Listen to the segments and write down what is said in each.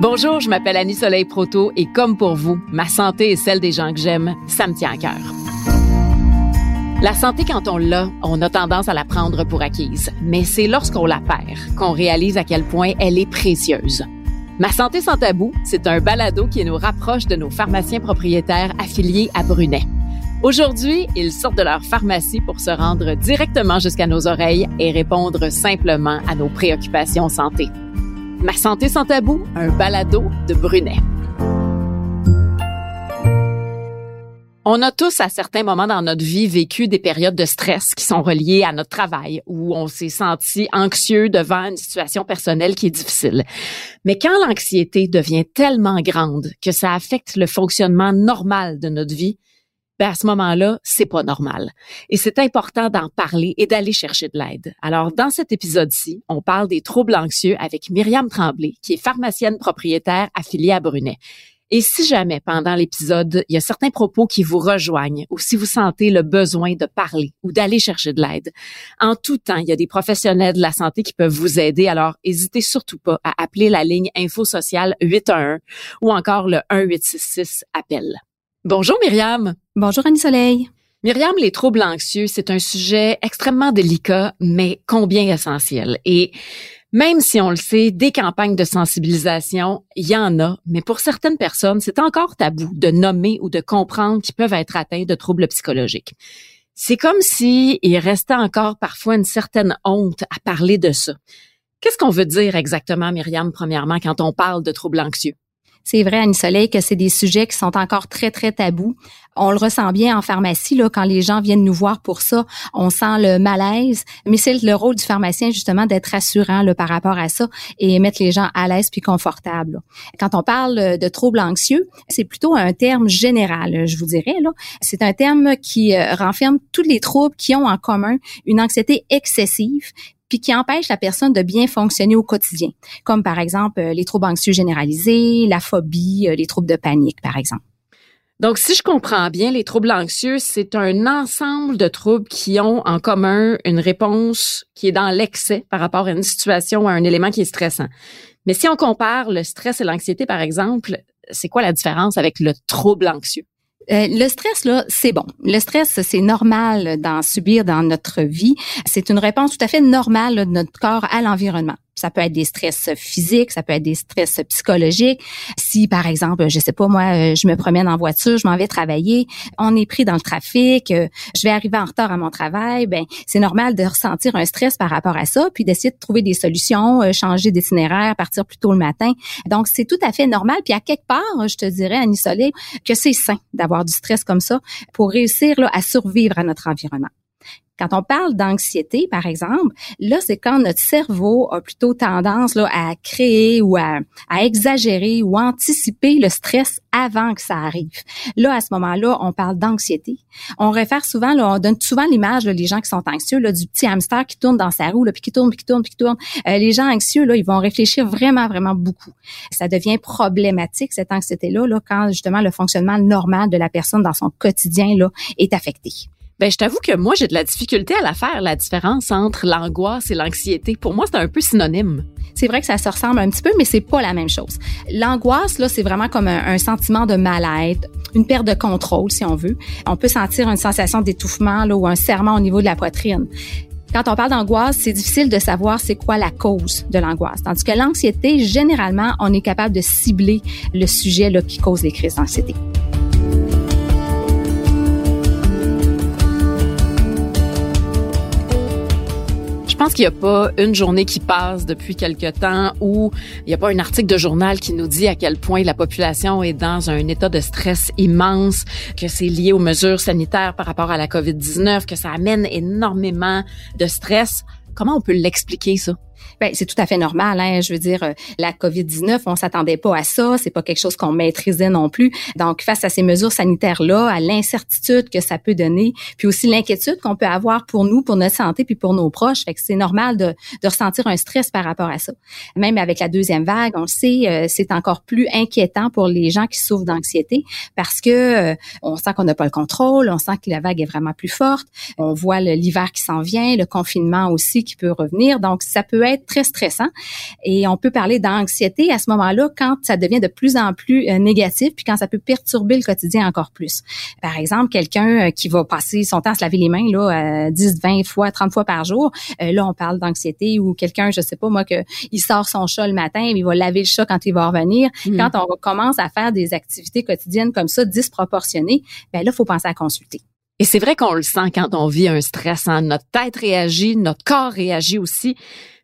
Bonjour, je m'appelle Annie Soleil Proto et comme pour vous, ma santé et celle des gens que j'aime, ça me tient à cœur. La santé, quand on l'a, on a tendance à la prendre pour acquise. Mais c'est lorsqu'on la perd qu'on réalise à quel point elle est précieuse. Ma santé sans tabou, c'est un balado qui nous rapproche de nos pharmaciens propriétaires affiliés à Brunet. Aujourd'hui, ils sortent de leur pharmacie pour se rendre directement jusqu'à nos oreilles et répondre simplement à nos préoccupations santé. Ma santé sans tabou, un balado de Brunet. On a tous à certains moments dans notre vie vécu des périodes de stress qui sont reliées à notre travail où on s'est senti anxieux devant une situation personnelle qui est difficile. Mais quand l'anxiété devient tellement grande que ça affecte le fonctionnement normal de notre vie, ben à ce moment-là, c'est pas normal. Et c'est important d'en parler et d'aller chercher de l'aide. Alors, dans cet épisode-ci, on parle des troubles anxieux avec Myriam Tremblay, qui est pharmacienne propriétaire affiliée à Brunet. Et si jamais, pendant l'épisode, il y a certains propos qui vous rejoignent ou si vous sentez le besoin de parler ou d'aller chercher de l'aide, en tout temps, il y a des professionnels de la santé qui peuvent vous aider. Alors, n'hésitez surtout pas à appeler la ligne Info Sociale 811 ou encore le 1866 appel. Bonjour Myriam. Bonjour Annie Soleil. Myriam, les troubles anxieux, c'est un sujet extrêmement délicat, mais combien essentiel. Et même si on le sait, des campagnes de sensibilisation, il y en a, mais pour certaines personnes, c'est encore tabou de nommer ou de comprendre qu'ils peuvent être atteints de troubles psychologiques. C'est comme si il restait encore parfois une certaine honte à parler de ça. Qu'est-ce qu'on veut dire exactement, Myriam, premièrement, quand on parle de troubles anxieux? C'est vrai, Annie Soleil, que c'est des sujets qui sont encore très, très tabous. On le ressent bien en pharmacie, là, quand les gens viennent nous voir pour ça, on sent le malaise. Mais c'est le rôle du pharmacien, justement, d'être rassurant là, par rapport à ça et mettre les gens à l'aise puis confortables. Quand on parle de troubles anxieux, c'est plutôt un terme général, je vous dirais. Là. C'est un terme qui euh, renferme tous les troubles qui ont en commun une anxiété excessive puis qui empêche la personne de bien fonctionner au quotidien, comme par exemple euh, les troubles anxieux généralisés, la phobie, euh, les troubles de panique, par exemple. Donc, si je comprends bien, les troubles anxieux, c'est un ensemble de troubles qui ont en commun une réponse qui est dans l'excès par rapport à une situation ou à un élément qui est stressant. Mais si on compare le stress et l'anxiété, par exemple, c'est quoi la différence avec le trouble anxieux? Euh, le stress, là, c'est bon. Le stress, c'est normal d'en subir dans notre vie. C'est une réponse tout à fait normale de notre corps à l'environnement. Ça peut être des stress physiques, ça peut être des stress psychologiques. Si, par exemple, je sais pas, moi, euh, je me promène en voiture, je m'en vais travailler, on est pris dans le trafic, euh, je vais arriver en retard à mon travail, ben c'est normal de ressentir un stress par rapport à ça, puis d'essayer de trouver des solutions, euh, changer d'itinéraire, partir plus tôt le matin. Donc, c'est tout à fait normal. Puis à quelque part, je te dirais, Annie Soleil, que c'est sain d'avoir du stress comme ça pour réussir là, à survivre à notre environnement. Quand on parle d'anxiété, par exemple, là, c'est quand notre cerveau a plutôt tendance là, à créer ou à, exagérer ou anticiper le stress avant que ça arrive. Là, à ce moment-là, on parle d'anxiété. On réfère souvent, là, on donne souvent l'image, les gens qui sont anxieux, là, du petit hamster qui tourne dans sa roue, là, puis qui tourne, puis qui tourne, puis qui tourne. Euh, les gens anxieux, là, ils vont réfléchir vraiment, vraiment beaucoup. Ça devient problématique, cette anxiété-là, là, quand justement le fonctionnement normal de la personne dans son quotidien là, est affecté. Ben, je t'avoue que moi, j'ai de la difficulté à la faire, la différence entre l'angoisse et l'anxiété. Pour moi, c'est un peu synonyme. C'est vrai que ça se ressemble un petit peu, mais c'est pas la même chose. L'angoisse, là, c'est vraiment comme un, sentiment de mal-être, une perte de contrôle, si on veut. On peut sentir une sensation d'étouffement, là, ou un serrement au niveau de la poitrine. Quand on parle d'angoisse, c'est difficile de savoir c'est quoi la cause de l'angoisse. Tandis que l'anxiété, généralement, on est capable de cibler le sujet là, qui cause les crises d'anxiété. Pense qu'il n'y a pas une journée qui passe depuis quelque temps où il n'y a pas un article de journal qui nous dit à quel point la population est dans un état de stress immense, que c'est lié aux mesures sanitaires par rapport à la COVID-19, que ça amène énormément de stress. Comment on peut l'expliquer ça? Ben, c'est tout à fait normal. Hein? Je veux dire, euh, la COVID-19, on s'attendait pas à ça. C'est pas quelque chose qu'on maîtrisait non plus. Donc, face à ces mesures sanitaires-là, à l'incertitude que ça peut donner, puis aussi l'inquiétude qu'on peut avoir pour nous, pour notre santé, puis pour nos proches, fait que c'est normal de, de, ressentir un stress par rapport à ça. Même avec la deuxième vague, on le sait, euh, c'est encore plus inquiétant pour les gens qui souffrent d'anxiété parce que euh, on sent qu'on n'a pas le contrôle, on sent que la vague est vraiment plus forte. On voit l'hiver qui s'en vient, le confinement aussi qui peut revenir. Donc, ça peut être être très stressant. Et on peut parler d'anxiété à ce moment-là quand ça devient de plus en plus euh, négatif, puis quand ça peut perturber le quotidien encore plus. Par exemple, quelqu'un euh, qui va passer son temps à se laver les mains là, 10, 20 fois, 30 fois par jour, là, on parle d'anxiété ou quelqu'un, je sais pas moi, que il sort son chat le matin, il va laver le chat quand il va revenir. Mm. Quand on commence à faire des activités quotidiennes comme ça, disproportionnées, ben là, faut penser à consulter. Et c'est vrai qu'on le sent quand on vit un stress. Hein? Notre tête réagit, notre corps réagit aussi.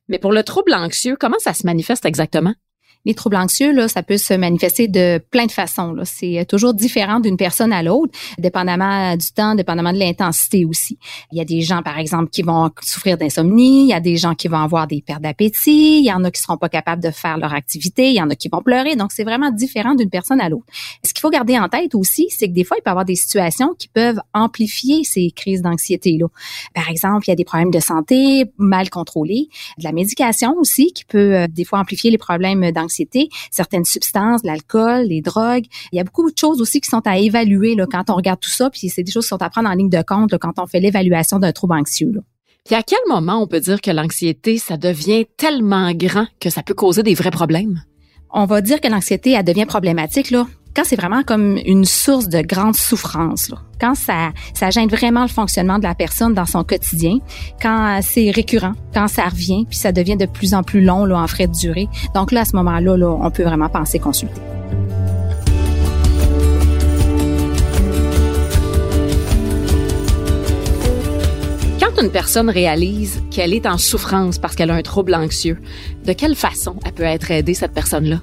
Mais pour le trouble anxieux, comment ça se manifeste exactement? Les troubles anxieux, là, ça peut se manifester de plein de façons. C'est toujours différent d'une personne à l'autre, dépendamment du temps, dépendamment de l'intensité aussi. Il y a des gens, par exemple, qui vont souffrir d'insomnie, il y a des gens qui vont avoir des pertes d'appétit, il y en a qui seront pas capables de faire leur activité, il y en a qui vont pleurer. Donc, c'est vraiment différent d'une personne à l'autre. Ce qu'il faut garder en tête aussi, c'est que des fois, il peut y avoir des situations qui peuvent amplifier ces crises d'anxiété-là. Par exemple, il y a des problèmes de santé mal contrôlés, de la médication aussi qui peut euh, des fois amplifier les problèmes d'anxiété certaines substances, l'alcool, les drogues. Il y a beaucoup de choses aussi qui sont à évaluer là, quand on regarde tout ça, puis c'est des choses qui sont à prendre en ligne de compte quand on fait l'évaluation d'un trouble anxieux. Là. Puis à quel moment on peut dire que l'anxiété, ça devient tellement grand que ça peut causer des vrais problèmes? On va dire que l'anxiété, elle devient problématique là, quand c'est vraiment comme une source de grande souffrance, quand ça, gêne vraiment le fonctionnement de la personne dans son quotidien, quand c'est récurrent, quand ça revient, puis ça devient de plus en plus long en frais de durée. Donc là, à ce moment-là, là, on peut vraiment penser consulter. Quand une personne réalise qu'elle est en souffrance parce qu'elle a un trouble anxieux, de quelle façon elle peut être aidée, cette personne-là?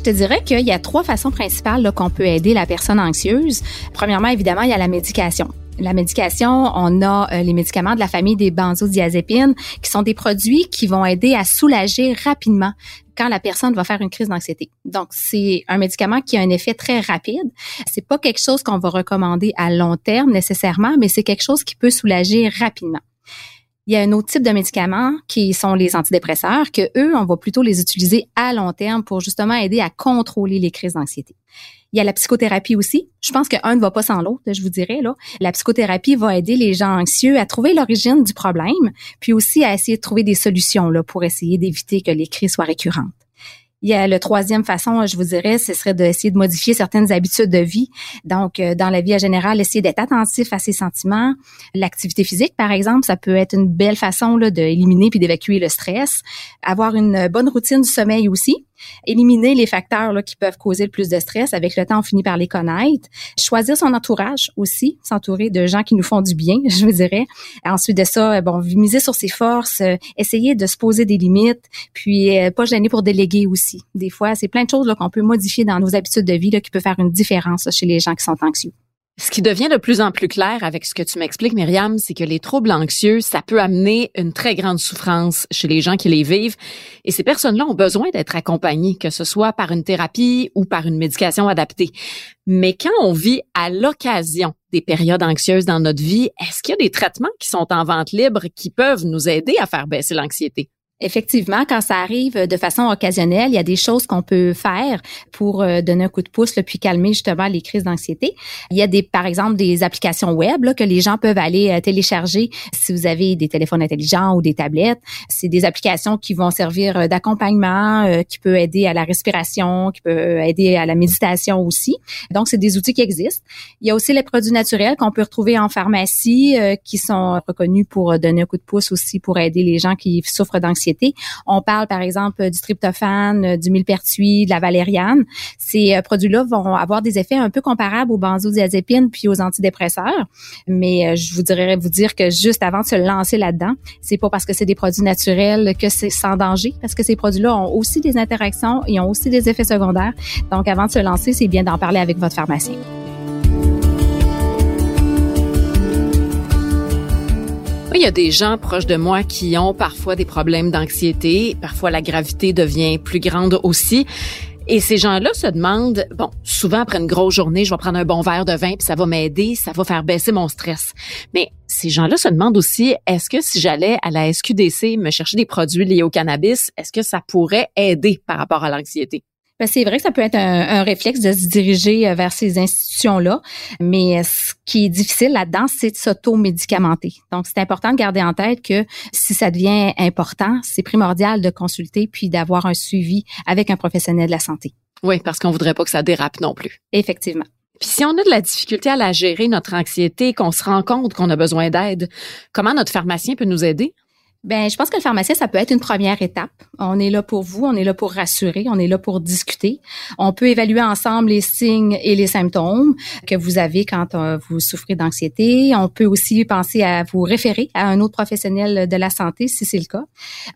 Je te dirais qu'il y a trois façons principales qu'on peut aider la personne anxieuse. Premièrement, évidemment, il y a la médication. La médication, on a euh, les médicaments de la famille des benzodiazépines, qui sont des produits qui vont aider à soulager rapidement quand la personne va faire une crise d'anxiété. Donc, c'est un médicament qui a un effet très rapide. C'est pas quelque chose qu'on va recommander à long terme nécessairement, mais c'est quelque chose qui peut soulager rapidement. Il y a un autre type de médicaments qui sont les antidépresseurs, que eux, on va plutôt les utiliser à long terme pour justement aider à contrôler les crises d'anxiété. Il y a la psychothérapie aussi. Je pense qu'un ne va pas sans l'autre, je vous dirais. Là. La psychothérapie va aider les gens anxieux à trouver l'origine du problème, puis aussi à essayer de trouver des solutions là, pour essayer d'éviter que les crises soient récurrentes. Il y a la troisième façon, je vous dirais, ce serait d'essayer de modifier certaines habitudes de vie. Donc, euh, dans la vie en général, essayer d'être attentif à ses sentiments. L'activité physique, par exemple, ça peut être une belle façon d'éliminer puis d'évacuer le stress. Avoir une bonne routine du sommeil aussi éliminer les facteurs là, qui peuvent causer le plus de stress. Avec le temps, on finit par les connaître. Choisir son entourage aussi, s'entourer de gens qui nous font du bien, je vous dirais. Ensuite de ça, bon, miser sur ses forces, euh, essayer de se poser des limites, puis euh, pas gêner pour déléguer aussi. Des fois, c'est plein de choses qu'on peut modifier dans nos habitudes de vie là, qui peut faire une différence chez les gens qui sont anxieux. Ce qui devient de plus en plus clair avec ce que tu m'expliques, Myriam, c'est que les troubles anxieux, ça peut amener une très grande souffrance chez les gens qui les vivent. Et ces personnes-là ont besoin d'être accompagnées, que ce soit par une thérapie ou par une médication adaptée. Mais quand on vit à l'occasion des périodes anxieuses dans notre vie, est-ce qu'il y a des traitements qui sont en vente libre qui peuvent nous aider à faire baisser l'anxiété? Effectivement, quand ça arrive de façon occasionnelle, il y a des choses qu'on peut faire pour euh, donner un coup de pouce là, puis calmer justement les crises d'anxiété. Il y a des, par exemple, des applications web là, que les gens peuvent aller euh, télécharger si vous avez des téléphones intelligents ou des tablettes. C'est des applications qui vont servir euh, d'accompagnement, qui peut aider à la respiration, qui peut aider à la méditation aussi. Donc, c'est des outils qui existent. Il y a aussi les produits naturels qu'on peut retrouver en pharmacie, qui sont reconnus pour donner un coup de pouce aussi pour aider les gens qui souffrent d'anxiété on parle par exemple du tryptophane, du millepertuis, de la valériane. Ces euh, produits-là vont avoir des effets un peu comparables aux benzodiazépines puis aux antidépresseurs, mais euh, je voudrais vous dire que juste avant de se lancer là-dedans, c'est pas parce que c'est des produits naturels que c'est sans danger, parce que ces produits-là ont aussi des interactions, ils ont aussi des effets secondaires. Donc avant de se lancer, c'est bien d'en parler avec votre pharmacien. Il y a des gens proches de moi qui ont parfois des problèmes d'anxiété. Parfois, la gravité devient plus grande aussi. Et ces gens-là se demandent, bon, souvent après une grosse journée, je vais prendre un bon verre de vin, puis ça va m'aider, ça va faire baisser mon stress. Mais ces gens-là se demandent aussi, est-ce que si j'allais à la SQDC me chercher des produits liés au cannabis, est-ce que ça pourrait aider par rapport à l'anxiété? Ben, c'est vrai que ça peut être un, réflexe de se diriger euh, vers ces institutions-là, mais ce qui est difficile là-dedans, c'est de s'auto-médicamenter. Donc, c'est important de garder en tête que si ça devient important, c'est primordial de consulter puis d'avoir un suivi avec un professionnel de la santé. Oui, parce qu'on voudrait pas que ça dérape non plus. Effectivement. Puis si on a de la difficulté à la gérer, notre anxiété, qu'on se rend compte qu'on a besoin d'aide, comment notre pharmacien peut nous aider? Ben, je pense que le pharmacien, ça peut être une première étape. On est là pour vous, on est là pour rassurer, on est là pour discuter. On peut évaluer ensemble les signes et les symptômes que vous avez quand euh, vous souffrez d'anxiété. On peut aussi penser à vous référer à un autre professionnel de la santé si c'est le cas.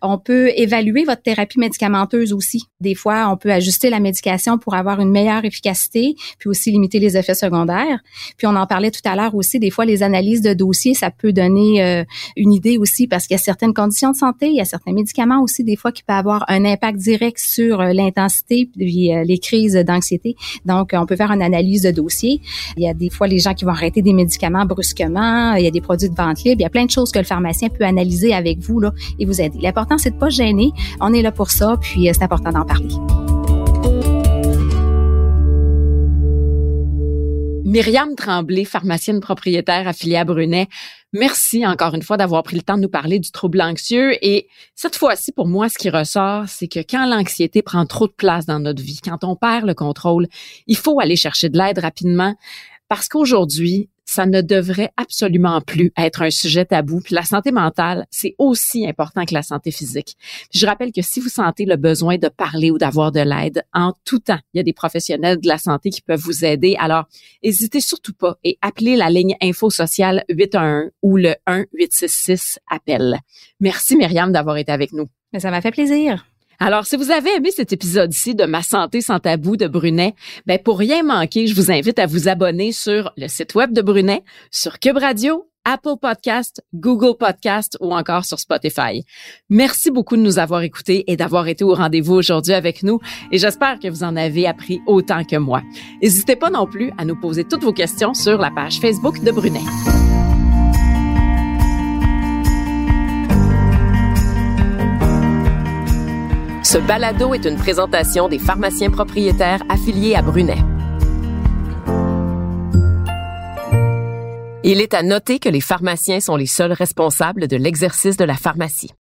On peut évaluer votre thérapie médicamenteuse aussi. Des fois, on peut ajuster la médication pour avoir une meilleure efficacité, puis aussi limiter les effets secondaires. Puis on en parlait tout à l'heure aussi, des fois les analyses de dossiers, ça peut donner euh, une idée aussi parce qu'il y a certaines conditions de santé, il y a certains médicaments aussi des fois qui peuvent avoir un impact direct sur euh, l'intensité puis euh, les crises d'anxiété. Donc, on peut faire une analyse de dossier. Il y a des fois les gens qui vont arrêter des médicaments brusquement. Il y a des produits de vente libre. Il y a plein de choses que le pharmacien peut analyser avec vous là et vous aider. L'important, c'est de pas gêner. On est là pour ça, puis euh, c'est important d'en parler. Myriam Tremblay, pharmacienne propriétaire affiliée à Brunet. Merci encore une fois d'avoir pris le temps de nous parler du trouble anxieux. Et cette fois-ci, pour moi, ce qui ressort, c'est que quand l'anxiété prend trop de place dans notre vie, quand on perd le contrôle, il faut aller chercher de l'aide rapidement parce qu'aujourd'hui, ça ne devrait absolument plus être un sujet tabou. Puis la santé mentale, c'est aussi important que la santé physique. je rappelle que si vous sentez le besoin de parler ou d'avoir de l'aide, en tout temps, il y a des professionnels de la santé qui peuvent vous aider. Alors, n'hésitez surtout pas et appelez la ligne info sociale 811 ou le 1866 appel. Merci Myriam d'avoir été avec nous. Ça m'a fait plaisir. Alors, si vous avez aimé cet épisode-ci de Ma santé sans tabou de Brunet, ben pour rien manquer, je vous invite à vous abonner sur le site web de Brunet, sur Cube Radio, Apple Podcast, Google Podcast ou encore sur Spotify. Merci beaucoup de nous avoir écoutés et d'avoir été au rendez-vous aujourd'hui avec nous et j'espère que vous en avez appris autant que moi. N'hésitez pas non plus à nous poser toutes vos questions sur la page Facebook de Brunet. Ce balado est une présentation des pharmaciens propriétaires affiliés à Brunet. Il est à noter que les pharmaciens sont les seuls responsables de l'exercice de la pharmacie.